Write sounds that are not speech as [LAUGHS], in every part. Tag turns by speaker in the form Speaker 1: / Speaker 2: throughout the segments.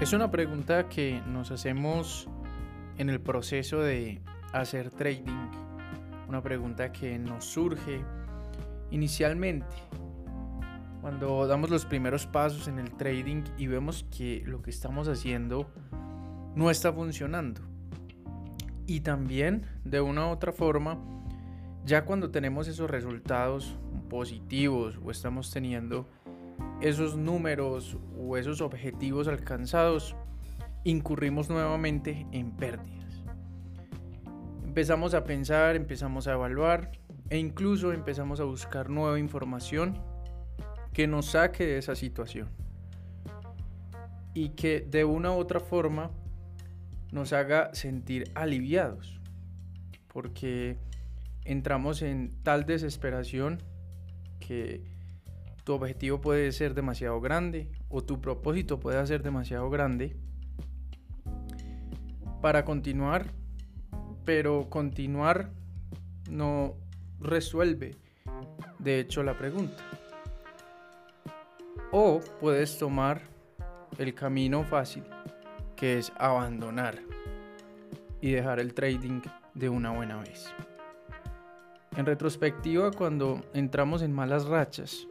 Speaker 1: Es una pregunta que nos hacemos en el proceso de hacer trading. Una pregunta que nos surge inicialmente cuando damos los primeros pasos en el trading y vemos que lo que estamos haciendo no está funcionando. Y también de una u otra forma, ya cuando tenemos esos resultados positivos o estamos teniendo esos números o esos objetivos alcanzados, incurrimos nuevamente en pérdidas. Empezamos a pensar, empezamos a evaluar e incluso empezamos a buscar nueva información que nos saque de esa situación y que de una u otra forma nos haga sentir aliviados porque entramos en tal desesperación que tu objetivo puede ser demasiado grande o tu propósito puede ser demasiado grande para continuar, pero continuar no resuelve de hecho la pregunta. O puedes tomar el camino fácil, que es abandonar y dejar el trading de una buena vez. En retrospectiva, cuando entramos en malas rachas,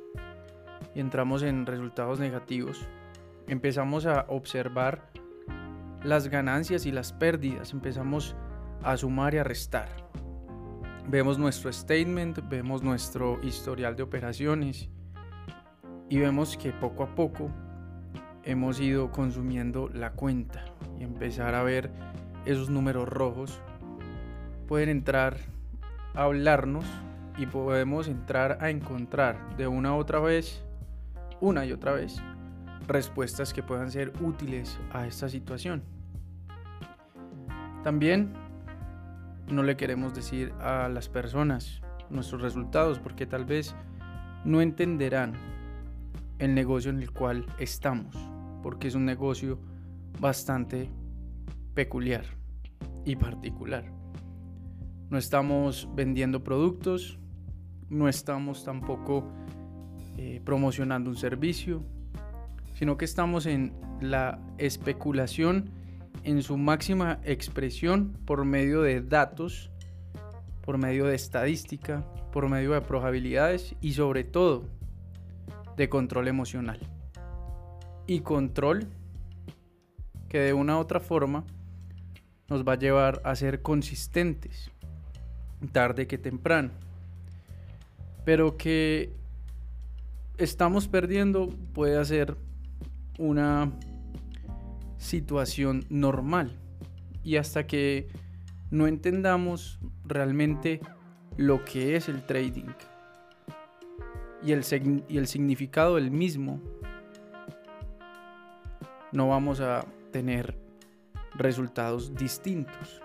Speaker 1: entramos en resultados negativos, empezamos a observar las ganancias y las pérdidas, empezamos a sumar y a restar. Vemos nuestro statement, vemos nuestro historial de operaciones y vemos que poco a poco hemos ido consumiendo la cuenta y empezar a ver esos números rojos. Pueden entrar a hablarnos y podemos entrar a encontrar de una u otra vez una y otra vez respuestas que puedan ser útiles a esta situación. También no le queremos decir a las personas nuestros resultados porque tal vez no entenderán el negocio en el cual estamos, porque es un negocio bastante peculiar y particular. No estamos vendiendo productos, no estamos tampoco eh, promocionando un servicio, sino que estamos en la especulación en su máxima expresión por medio de datos, por medio de estadística, por medio de probabilidades y sobre todo de control emocional. Y control que de una u otra forma nos va a llevar a ser consistentes, tarde que temprano. Pero que estamos perdiendo puede ser una situación normal. Y hasta que no entendamos realmente lo que es el trading y el, y el significado del mismo, no vamos a tener resultados distintos.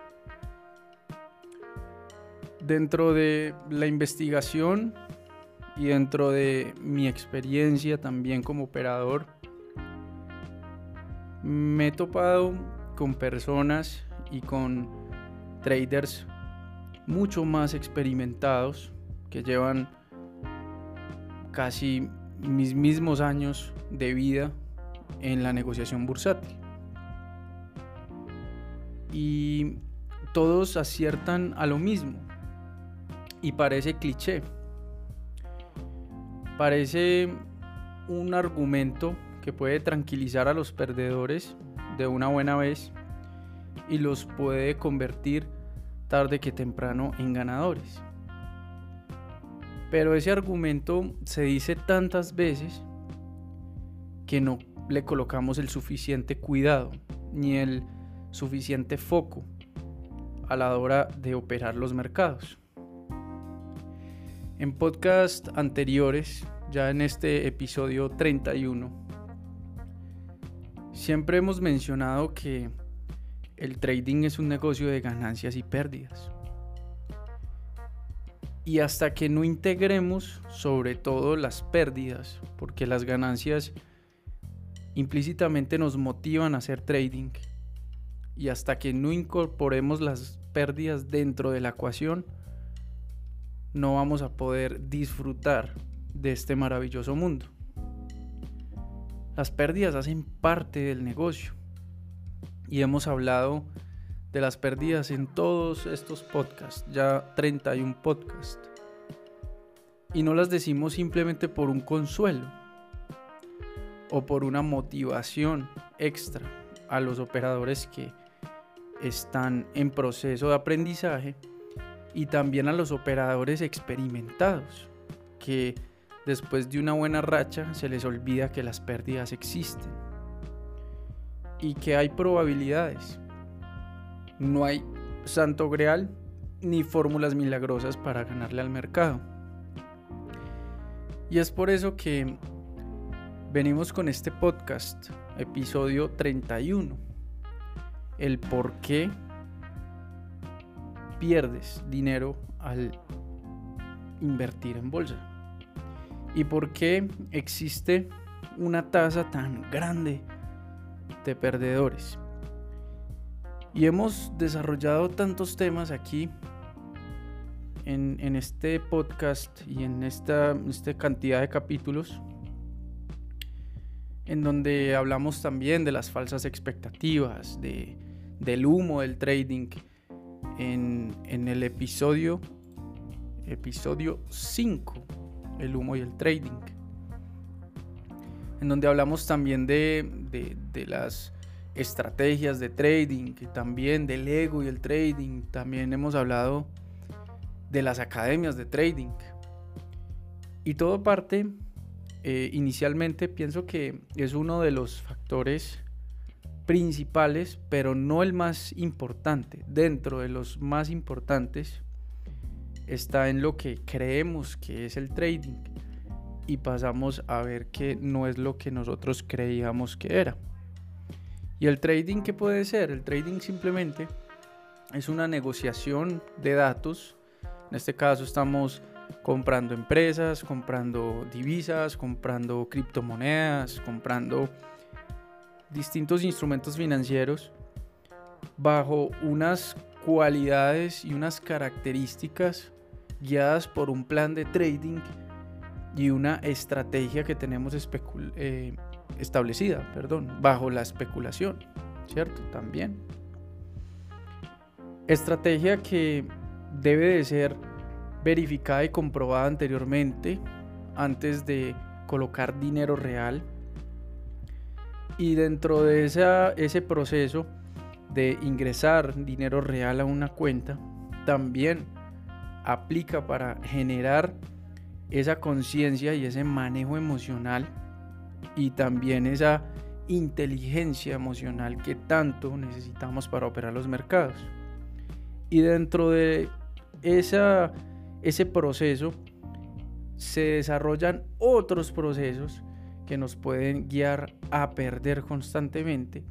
Speaker 1: Dentro de la investigación y dentro de mi experiencia también como operador, me he topado con personas y con traders mucho más experimentados que llevan casi mis mismos años de vida en la negociación bursátil. Y todos aciertan a lo mismo. Y parece cliché, Parece un argumento que puede tranquilizar a los perdedores de una buena vez y los puede convertir tarde que temprano en ganadores. Pero ese argumento se dice tantas veces que no le colocamos el suficiente cuidado ni el suficiente foco a la hora de operar los mercados. En podcast anteriores, ya en este episodio 31, siempre hemos mencionado que el trading es un negocio de ganancias y pérdidas. Y hasta que no integremos sobre todo las pérdidas, porque las ganancias implícitamente nos motivan a hacer trading, y hasta que no incorporemos las pérdidas dentro de la ecuación, no vamos a poder disfrutar de este maravilloso mundo. Las pérdidas hacen parte del negocio y hemos hablado de las pérdidas en todos estos podcasts, ya 31 podcasts. Y no las decimos simplemente por un consuelo o por una motivación extra a los operadores que están en proceso de aprendizaje y también a los operadores experimentados que después de una buena racha se les olvida que las pérdidas existen y que hay probabilidades. No hay santo grial ni fórmulas milagrosas para ganarle al mercado. Y es por eso que venimos con este podcast, episodio 31. El por qué pierdes dinero al invertir en bolsa. Y por qué existe una tasa tan grande de perdedores. Y hemos desarrollado tantos temas aquí en, este podcast y en esta, esta cantidad de capítulos en donde hablamos también de las falsas expectativas, de, del humo del trading. En, el episodio, episodio 5, el humo y el trading. En donde hablamos también de, de, de las estrategias de trading, también del ego y el trading. También hemos hablado de las academias de trading. Y todo parte eh, inicialmente pienso que es uno de los factores principales, pero no el más importante. Dentro de los más importantes está en lo que creemos que es el trading y pasamos a ver que no es lo que nosotros creíamos que era. ¿Y el trading qué puede ser? El trading simplemente es una negociación de datos. En este caso estamos comprando empresas, comprando divisas, comprando criptomonedas, comprando distintos instrumentos financieros bajo unas cualidades y unas características guiadas por un plan de trading y una estrategia que tenemos eh, establecida, perdón, bajo la especulación, ¿cierto? También. Estrategia que debe de ser verificada y comprobada anteriormente antes de colocar dinero real. Y dentro de ese proceso de ingresar dinero real a una cuenta, también aplica para generar esa conciencia y ese manejo emocional y también esa inteligencia emocional que tanto necesitamos para operar los mercados. Y dentro de esa ese proceso se desarrollan otros procesos que nos pueden guiar a perder constantemente,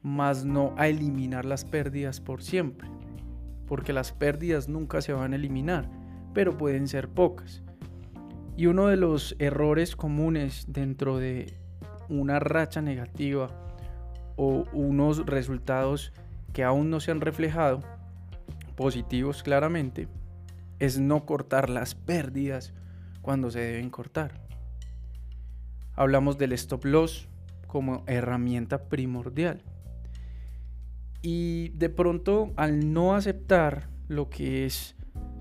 Speaker 1: más no a eliminar las pérdidas por siempre, porque las pérdidas nunca se van a eliminar, pero pueden ser pocas. Y uno de los errores comunes dentro de una racha negativa o unos resultados que aún no se han reflejado, positivos claramente, es no cortar las pérdidas cuando se deben cortar. Hablamos del stop loss como herramienta primordial. Y de pronto al no aceptar lo que es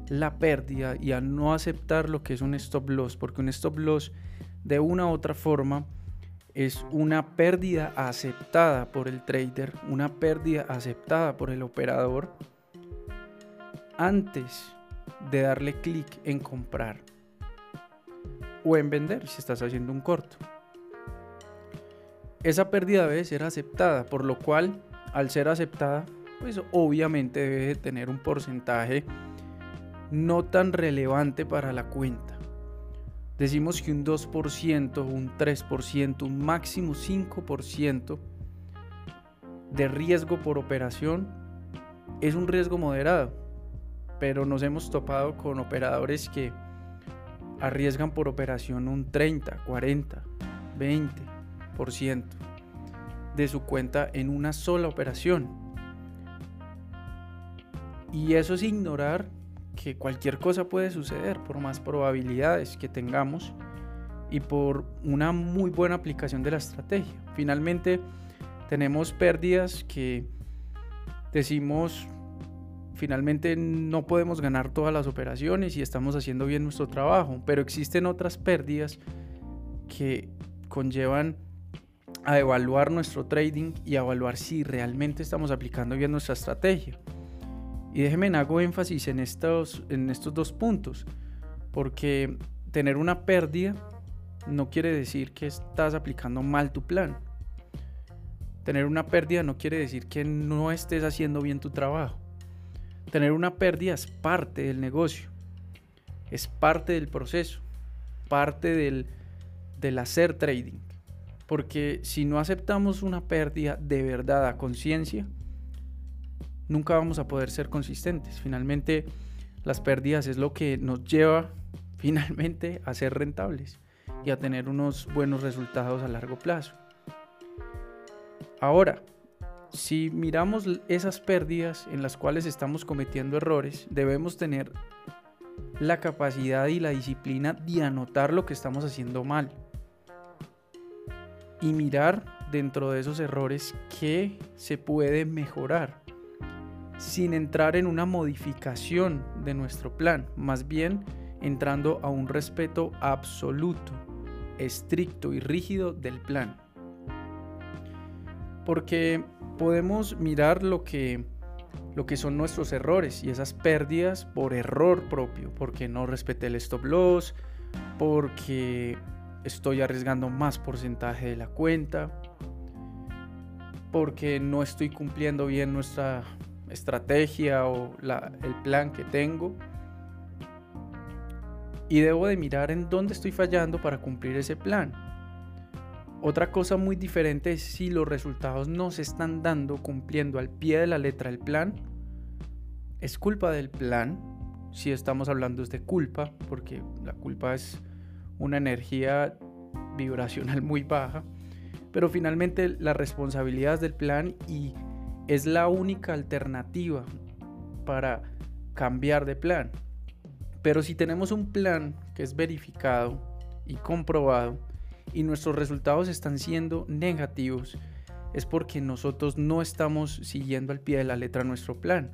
Speaker 1: la pérdida y al no aceptar lo que es un stop loss, porque un stop loss de una u otra forma es una pérdida aceptada por el trader, una pérdida aceptada por el operador antes de darle clic en comprar o en vender si estás haciendo un corto. Esa pérdida debe ser aceptada, por lo cual al ser aceptada, pues obviamente debe tener un porcentaje no tan relevante para la cuenta. Decimos que un 2%, un 3%, un máximo 5% de riesgo por operación es un riesgo moderado pero nos hemos topado con operadores que arriesgan por operación un 30, 40, 20% de su cuenta en una sola operación. Y eso es ignorar que cualquier cosa puede suceder por más probabilidades que tengamos y por una muy buena aplicación de la estrategia. Finalmente, tenemos pérdidas que decimos finalmente no podemos ganar todas las operaciones y estamos haciendo bien nuestro trabajo, pero existen otras pérdidas que conllevan a evaluar nuestro trading y a evaluar si realmente estamos aplicando bien nuestra estrategia. Y déjenme hago énfasis en estos, en estos dos puntos, porque tener una pérdida no quiere decir que estás aplicando mal tu plan. Tener una pérdida no quiere decir que no estés haciendo bien tu trabajo. Tener una pérdida es parte del negocio, es parte del proceso, parte del, del hacer trading. Porque si no aceptamos una pérdida de verdad a conciencia, nunca vamos a poder ser consistentes. Finalmente, las pérdidas es lo que nos lleva [LAUGHS] finalmente a ser rentables y a tener unos buenos resultados a largo plazo. Ahora, si miramos esas pérdidas en las cuales estamos cometiendo errores, debemos tener la capacidad y la disciplina de anotar lo que estamos haciendo mal y mirar dentro de esos errores qué se puede mejorar sin entrar en una modificación de nuestro plan, más bien entrando a un respeto absoluto, estricto y rígido del plan. Porque podemos mirar lo que lo que son nuestros errores y esas pérdidas por error propio, porque no respeté el stop loss, porque estoy arriesgando más porcentaje de la cuenta, porque no estoy cumpliendo bien nuestra estrategia o el plan que tengo. Y debo de mirar en dónde estoy fallando para cumplir ese plan. Otra cosa muy diferente es si los resultados no se están dando cumpliendo al pie de la letra el plan. Es culpa del plan, si estamos hablando de culpa, porque la culpa es una energía vibracional muy baja, pero finalmente la responsabilidad es del plan y es la única alternativa para cambiar de plan. Pero si tenemos un plan que es verificado y comprobado y nuestros resultados están siendo negativos, es porque nosotros no estamos siguiendo al pie de la letra nuestro plan.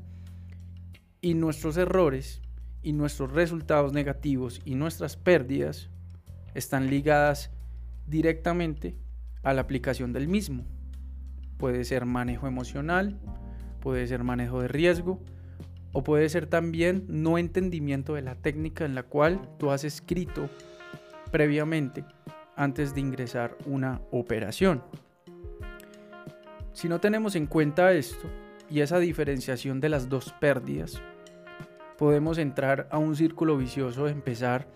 Speaker 1: Y nuestros errores y nuestros resultados negativos y nuestras pérdidas están ligadas directamente a la aplicación del mismo. Puede ser manejo emocional, puede ser manejo de riesgo o puede ser también no entendimiento de la técnica en la cual tú has escrito previamente antes de ingresar una operación. Si no tenemos en cuenta esto y esa diferenciación de las dos pérdidas, podemos entrar a un círculo vicioso de empezar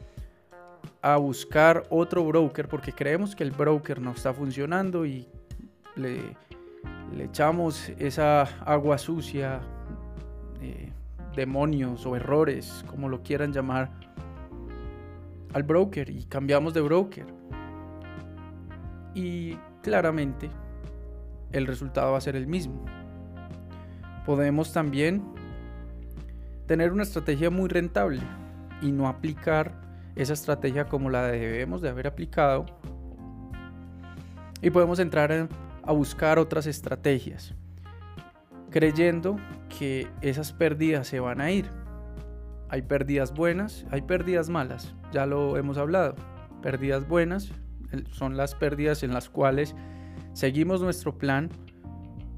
Speaker 1: a buscar otro broker porque creemos que el broker no está funcionando y le, echamos esa agua sucia, eh, demonios o errores, como lo quieran llamar, al broker y cambiamos de broker. Y claramente el resultado va a ser el mismo. Podemos también tener una estrategia muy rentable y no aplicar esa estrategia como la debemos de haber aplicado y podemos entrar a buscar otras estrategias creyendo que esas pérdidas se van a ir. Hay pérdidas buenas, hay pérdidas malas, ya lo hemos hablado. Pérdidas buenas son las pérdidas en las cuales seguimos nuestro plan,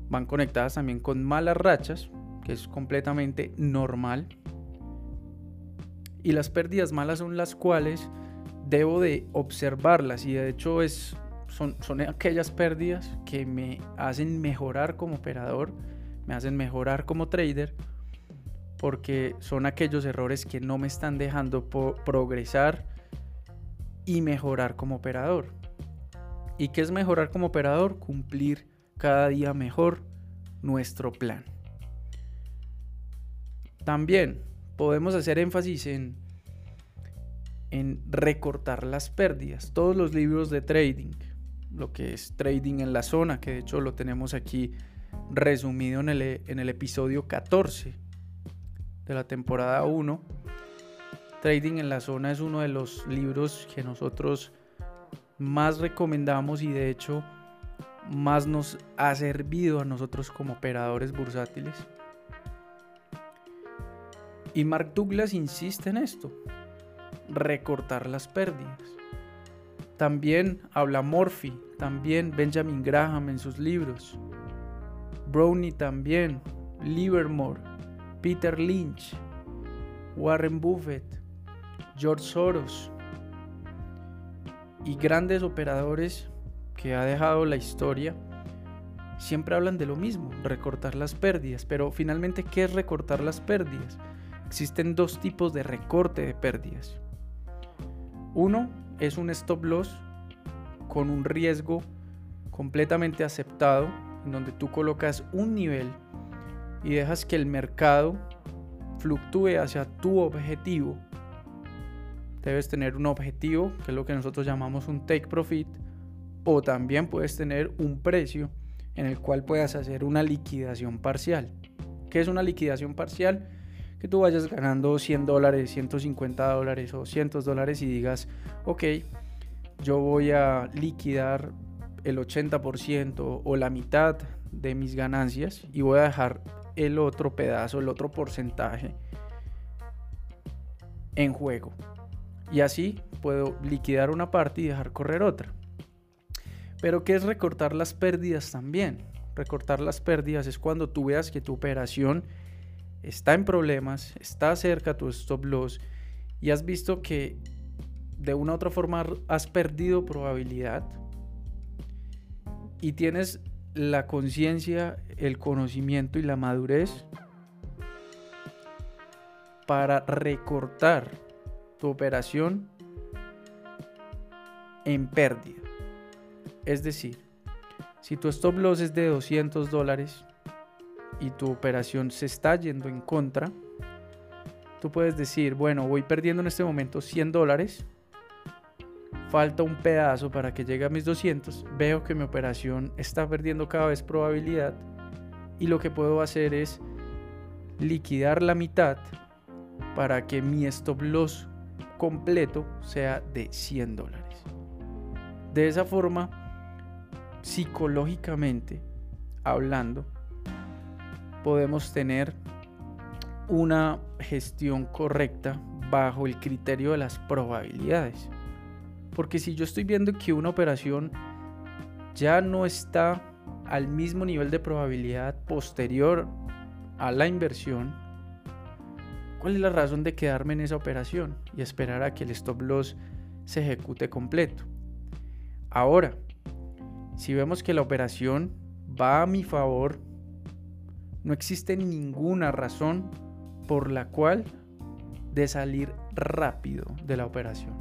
Speaker 1: van conectadas también con malas rachas, que es completamente normal, y las pérdidas malas son las cuales debo de observarlas y de hecho es, son, son aquellas pérdidas que me hacen mejorar como operador, me hacen mejorar como trader porque son aquellos errores que no me están dejando progresar y mejorar como operador. ¿Y qué es mejorar como operador? Cumplir cada día mejor nuestro plan. También podemos hacer énfasis en, en recortar las pérdidas. Todos los libros de trading, lo que es trading en la zona, que de hecho lo tenemos aquí resumido en el, en el episodio 14 de la temporada 1. Trading en la zona es uno de los libros que nosotros más recomendamos y de hecho más nos ha servido a nosotros como operadores bursátiles. Y Mark Douglas insiste en esto, recortar las pérdidas. También habla Morphy, también Benjamin Graham en sus libros. Brownie también, Livermore, Peter Lynch, Warren Buffett, George Soros y grandes operadores que ha dejado la historia siempre hablan de lo mismo, recortar las pérdidas. Pero finalmente, ¿qué es recortar las pérdidas? Existen dos tipos de recorte de pérdidas. Uno es un stop loss con un riesgo completamente aceptado, en donde tú colocas un nivel y dejas que el mercado fluctúe hacia tu objetivo. Debes tener un objetivo, que es lo que nosotros llamamos un take profit, o también puedes tener un precio en el cual puedas hacer una liquidación parcial. ¿Qué es una liquidación parcial? Que tú vayas ganando 100 dólares, 150 dólares o 100 dólares y digas, ok, yo voy a liquidar el 80% o la mitad de mis ganancias y voy a dejar el otro pedazo, el otro porcentaje en juego. Y así puedo liquidar una parte y dejar correr otra. Pero ¿qué es recortar las pérdidas también? Recortar las pérdidas es cuando tú veas que tu operación está en problemas, está cerca tu stop loss y has visto que de una u otra forma has perdido probabilidad y tienes la conciencia, el conocimiento y la madurez para recortar tu operación en pérdida. Es decir, si tu stop loss es de 200 dólares y tu operación se está yendo en contra, tú puedes decir, bueno, voy perdiendo en este momento 100 dólares, falta un pedazo para que llegue a mis 200, veo que mi operación está perdiendo cada vez probabilidad y lo que puedo hacer es liquidar la mitad para que mi stop loss completo sea de 100 dólares. De esa forma, psicológicamente hablando, podemos tener una gestión correcta bajo el criterio de las probabilidades. Porque si yo estoy viendo que una operación ya no está al mismo nivel de probabilidad posterior a la inversión, ¿cuál es la razón de quedarme en esa operación y esperar a que el stop loss se ejecute completo? Ahora, si vemos que la operación va a mi favor, no existe ninguna razón por la cual de salir rápido de la operación.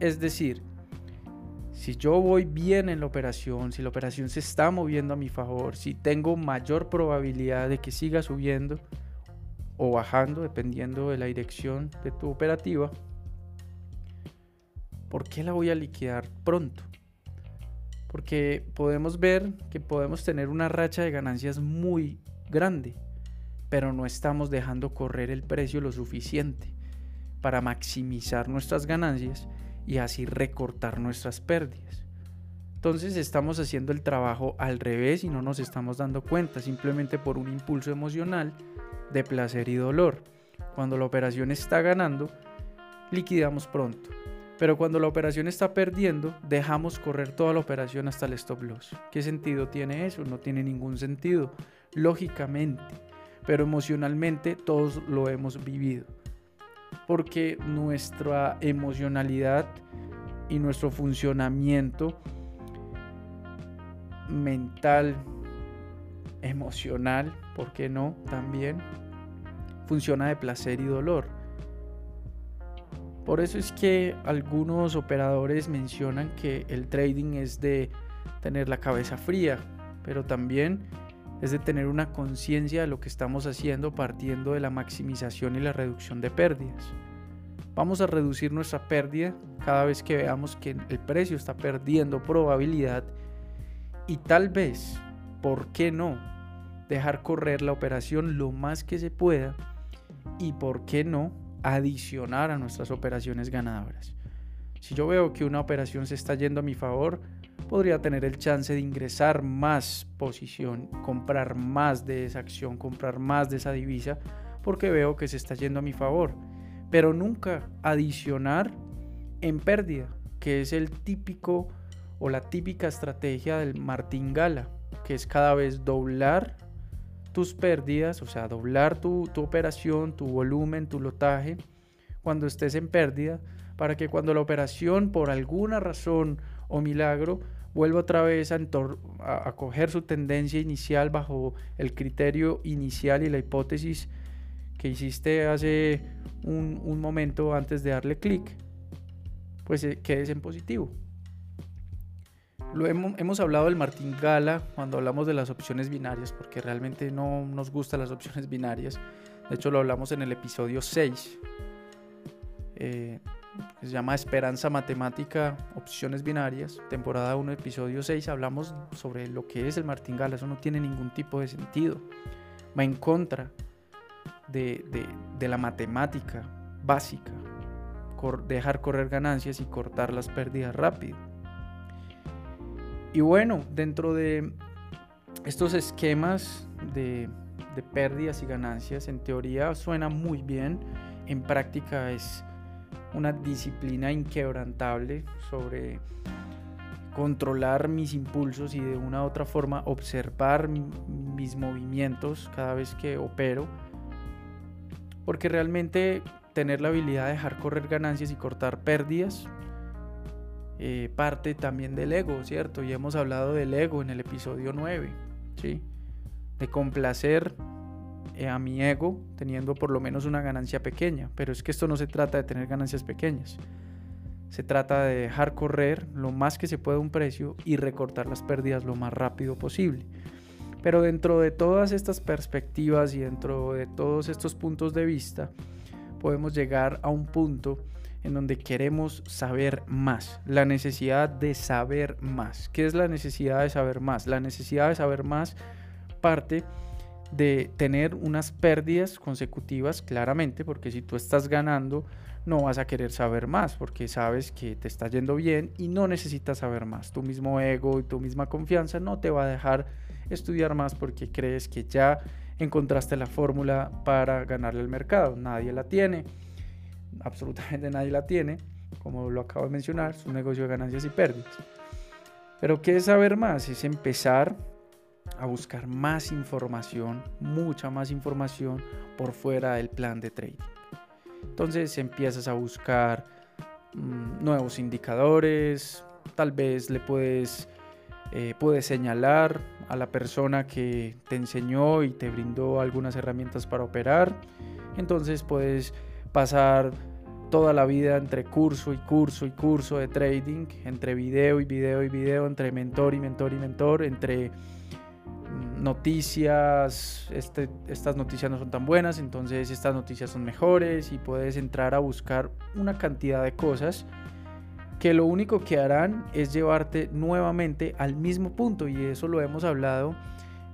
Speaker 1: Es decir, si yo voy bien en la operación, si la operación se está moviendo a mi favor, si tengo mayor probabilidad de que siga subiendo o bajando, dependiendo de la dirección de tu operativa, ¿por qué la voy a liquidar pronto? Porque podemos ver que podemos tener una racha de ganancias muy grande, pero no estamos dejando correr el precio lo suficiente para maximizar nuestras ganancias y así recortar nuestras pérdidas. Entonces estamos haciendo el trabajo al revés y no nos estamos dando cuenta, simplemente por un impulso emocional de placer y dolor. Cuando la operación está ganando, liquidamos pronto. Pero cuando la operación está perdiendo, dejamos correr toda la operación hasta el stop loss. ¿Qué sentido tiene eso? No tiene ningún sentido, lógicamente. Pero emocionalmente todos lo hemos vivido porque nuestra emocionalidad y nuestro funcionamiento mental, emocional, ¿por qué no? También funciona de placer y dolor. Por eso es que algunos operadores mencionan que el trading es de tener la cabeza fría, pero también es de tener una conciencia de lo que estamos haciendo partiendo de la maximización y la reducción de pérdidas. Vamos a reducir nuestra pérdida cada vez que veamos que el precio está perdiendo probabilidad y tal vez, ¿por qué no? Dejar correr la operación lo más que se pueda y, ¿por qué no? Adicionar a nuestras operaciones ganadoras. Si yo veo que una operación se está yendo a mi favor, podría tener el chance de ingresar más posición, comprar más de esa acción, comprar más de esa divisa, porque veo que se está yendo a mi favor. Pero nunca adicionar en pérdida, que es el típico o la típica estrategia del martingala, que es cada vez doblar tus pérdidas, o sea, doblar tu, tu operación, tu volumen, tu lotaje, cuando estés en pérdida, para que cuando la operación por alguna razón o milagro vuelva otra vez a, a, coger su tendencia inicial bajo el criterio inicial y la hipótesis que hiciste hace un, un momento antes de darle clic, pues eh, quedes en positivo. Lo hemos, hemos, hablado del martingala cuando hablamos de las opciones binarias, porque realmente no nos gustan las opciones binarias. De hecho, lo hablamos en el episodio 6. Eh, se llama Esperanza Matemática, Opciones Binarias, temporada 1, episodio 6. Hablamos sobre lo que es el martingala. Eso no tiene ningún tipo de sentido. Va en contra de, de, de la matemática básica. dejar correr ganancias y cortar las pérdidas rápido. Y bueno, dentro de estos esquemas de, pérdidas y ganancias, en teoría suena muy bien, en práctica es una disciplina inquebrantable sobre controlar mis impulsos y de una u otra forma observar mis movimientos cada vez que opero. Porque realmente tener la habilidad de dejar correr ganancias y cortar pérdidas eh, parte también del ego, ¿cierto? Y hemos hablado del ego en el episodio 9, ¿sí? De complacer eh, a mi ego teniendo por lo menos una ganancia pequeña. Pero es que esto no se trata de tener ganancias pequeñas. Se trata de dejar correr lo más que se pueda un precio y recortar las pérdidas lo más rápido posible. Pero dentro de todas estas perspectivas y dentro de todos estos puntos de vista, podemos llegar a un punto en donde queremos saber más, la necesidad de saber más. ¿Qué es la necesidad de saber más? La necesidad de saber más parte de tener unas pérdidas consecutivas, claramente, porque si tú estás ganando, no vas a querer saber más, porque sabes que te está yendo bien y no necesitas saber más. Tu mismo ego y tu misma confianza no te va a dejar estudiar más porque crees que ya encontraste la fórmula para ganarle al mercado. Nadie la tiene absolutamente nadie la tiene, como lo acabo de mencionar, es un negocio de ganancias y pérdidas. Pero ¿qué es saber más? Es empezar a buscar más información, mucha más información por fuera del plan de trading. Entonces empiezas a buscar mm, nuevos indicadores, tal vez le puedes, eh, puedes señalar a la persona que te enseñó y te brindó algunas herramientas para operar. Entonces puedes pasar toda la vida entre curso y curso y curso de trading, entre video y video y video, entre mentor y mentor y mentor, entre noticias, este, estas noticias no son tan buenas, entonces estas noticias son mejores y puedes entrar a buscar una cantidad de cosas que lo único que harán es llevarte nuevamente al mismo punto y eso lo hemos hablado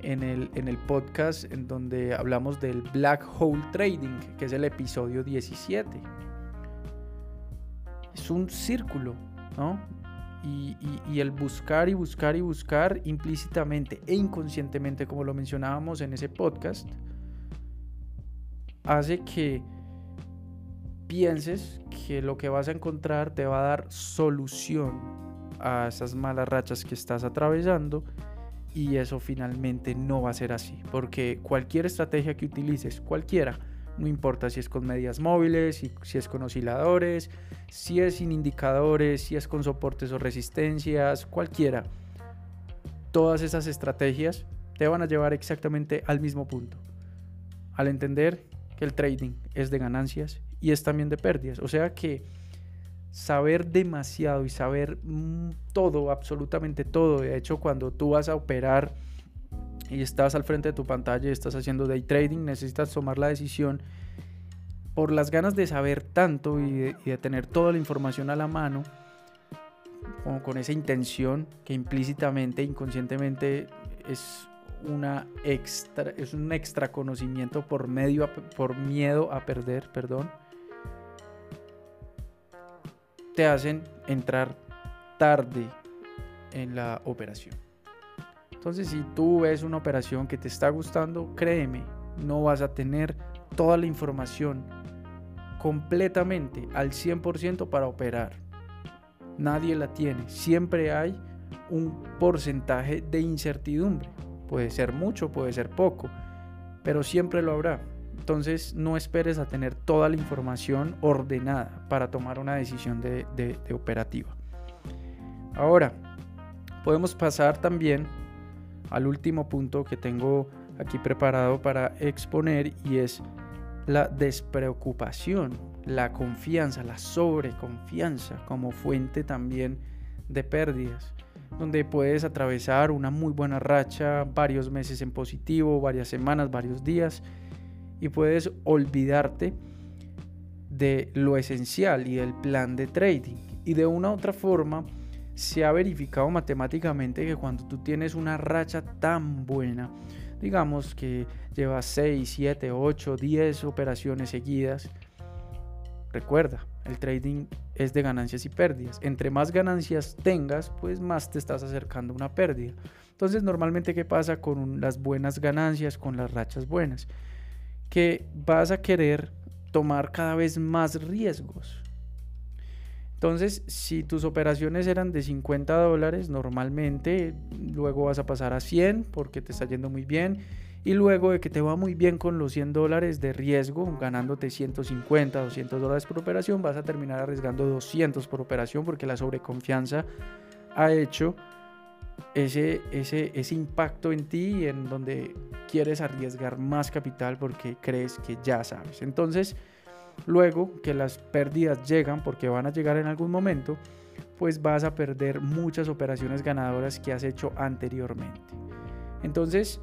Speaker 1: en el, en el podcast en donde hablamos del black hole trading, que es el episodio 17 es un círculo, ¿no? Y, el buscar y buscar y buscar implícitamente e inconscientemente, como lo mencionábamos en ese podcast, hace que pienses que lo que vas a encontrar te va a dar solución a esas malas rachas que estás atravesando y eso finalmente no va a ser así, porque cualquier estrategia que utilices, cualquiera, no importa si es con medias móviles, si, si, es con osciladores, si es sin indicadores, si es con soportes o resistencias, cualquiera. Todas esas estrategias te van a llevar exactamente al mismo punto. Al entender que el trading es de ganancias y es también de pérdidas. O sea que saber demasiado y saber mm, todo, absolutamente todo. De hecho, cuando tú vas a operar y estás al frente de tu pantalla y estás haciendo day trading, necesitas tomar la decisión por las ganas de saber tanto y de, tener toda la información a la mano, como con esa intención que implícitamente, inconscientemente es una extra, es un extra conocimiento por medio por miedo a perder, perdón, te hacen entrar tarde en la operación. Entonces, si tú ves una operación que te está gustando, créeme, no vas a tener toda la información completamente al 100% para operar. Nadie la tiene. Siempre hay un porcentaje de incertidumbre. Puede ser mucho, puede ser poco, pero siempre lo habrá. Entonces no esperes a tener toda la información ordenada para tomar una decisión de, operativa. Ahora, podemos pasar también al último punto que tengo aquí preparado para exponer y es la despreocupación, la confianza, la sobreconfianza como fuente también de pérdidas, donde puedes atravesar una muy buena racha, varios meses en positivo, varias semanas, varios días y puedes olvidarte de lo esencial y del plan de trading. Y de una u otra forma se ha verificado matemáticamente que cuando tú tienes una racha tan buena, digamos que llevas 6, 7, 8, 10 operaciones seguidas, recuerda, el trading es de ganancias y pérdidas. Entre más ganancias tengas, pues más te estás acercando a una pérdida. Entonces, normalmente, ¿qué pasa con las buenas ganancias, con las rachas buenas? Que vas a querer tomar cada vez más riesgos. Entonces, si tus operaciones eran de 50 dólares, normalmente luego vas a pasar a 100 porque te está yendo muy bien. Y luego de que te va muy bien con los 100 dólares de riesgo, ganándote 150, 200 dólares por operación, vas a terminar arriesgando 200 por operación porque la sobreconfianza ha hecho ese, ese, ese impacto en ti en donde quieres arriesgar más capital porque crees que ya sabes. Entonces, luego que las pérdidas llegan, porque van a llegar en algún momento, pues vas a perder muchas operaciones ganadoras que has hecho anteriormente. Entonces,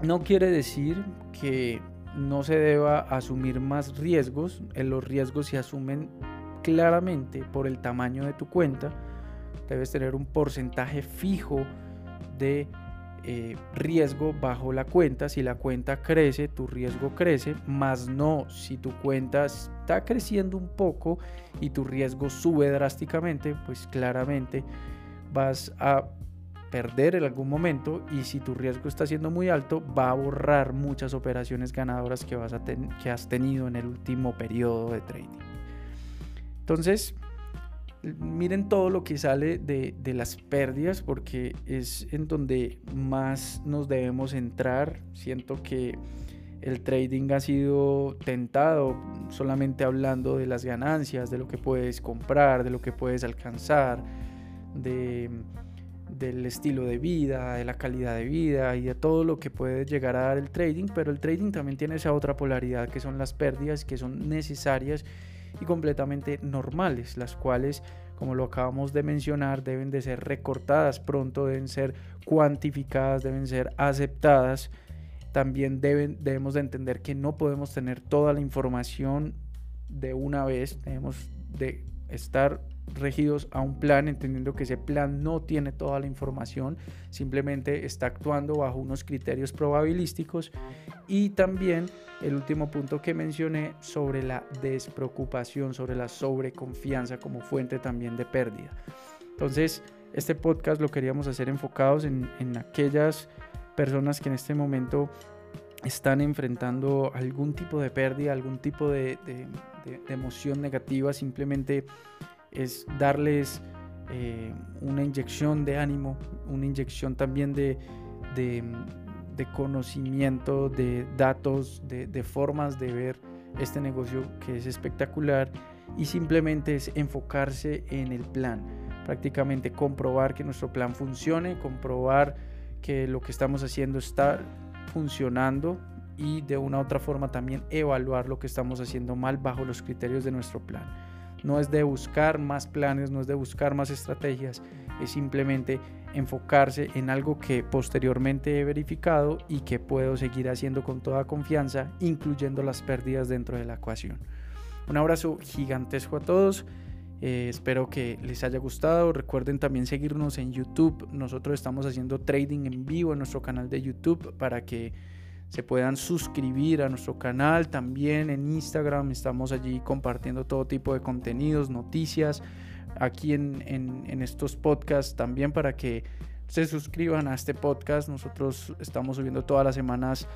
Speaker 1: no quiere decir que no se deba asumir más riesgos. Los riesgos se asumen claramente por el tamaño de tu cuenta debes tener un porcentaje fijo de eh, riesgo bajo la cuenta. Si la cuenta crece, tu riesgo crece, más no si tu cuenta está creciendo un poco y tu riesgo sube drásticamente, pues claramente vas a perder en algún momento y si tu riesgo está siendo muy alto va a borrar muchas operaciones ganadoras que, vas a que has tenido en el último periodo de trading. Entonces, miren todo lo que sale de, las pérdidas porque es en donde más nos debemos entrar. Siento que el trading ha sido tentado solamente hablando de las ganancias, de lo que puedes comprar, de lo que puedes alcanzar, de, del estilo de vida, de la calidad de vida y de todo lo que puede llegar a dar el trading, pero el trading también tiene esa otra polaridad que son las pérdidas que son necesarias y completamente normales, las cuales, como lo acabamos de mencionar, deben de ser recortadas pronto, deben ser cuantificadas, deben ser aceptadas. También deben, debemos de entender que no podemos tener toda la información de una vez, debemos de estar regidos a un plan, entendiendo que ese plan no tiene toda la información, simplemente está actuando bajo unos criterios probabilísticos. Y también el último punto que mencioné sobre la despreocupación, sobre la sobreconfianza como fuente también de pérdida. Entonces, este podcast lo queríamos hacer enfocados en, aquellas personas que en este momento están enfrentando algún tipo de pérdida, algún tipo de, emoción negativa, simplemente es darles eh, una inyección de ánimo, una inyección también de, de, conocimiento, de datos, de, de, formas de ver este negocio que es espectacular y simplemente es enfocarse en el plan, prácticamente comprobar que nuestro plan funcione, comprobar que lo que estamos haciendo está funcionando y de una u otra forma también evaluar lo que estamos haciendo mal bajo los criterios de nuestro plan. No es de buscar más planes, no es de buscar más estrategias, es simplemente enfocarse en algo que posteriormente he verificado y que puedo seguir haciendo con toda confianza, incluyendo las pérdidas dentro de la ecuación. Un abrazo gigantesco a todos. Eh, espero que les haya gustado. Recuerden también seguirnos en YouTube. Nosotros estamos haciendo trading en vivo en nuestro canal de YouTube para que se puedan suscribir a nuestro canal. También en Instagram estamos allí compartiendo todo tipo de contenidos, noticias, aquí en, en estos podcasts también para que se suscriban a este podcast. Nosotros estamos subiendo todas las semanas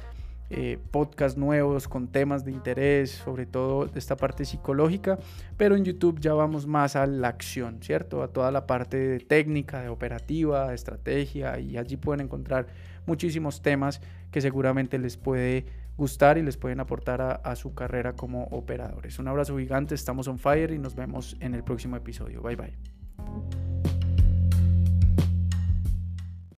Speaker 1: eh, podcasts nuevos con temas de interés, sobre todo de esta parte psicológica, pero en YouTube ya vamos más a la acción, ¿cierto? A toda la parte de técnica, de operativa, de estrategia, y allí pueden encontrar muchísimos temas que seguramente les puede gustar y les pueden aportar a, a su carrera como operadores. Un abrazo gigante, estamos on fire y nos vemos en el próximo episodio. Bye bye.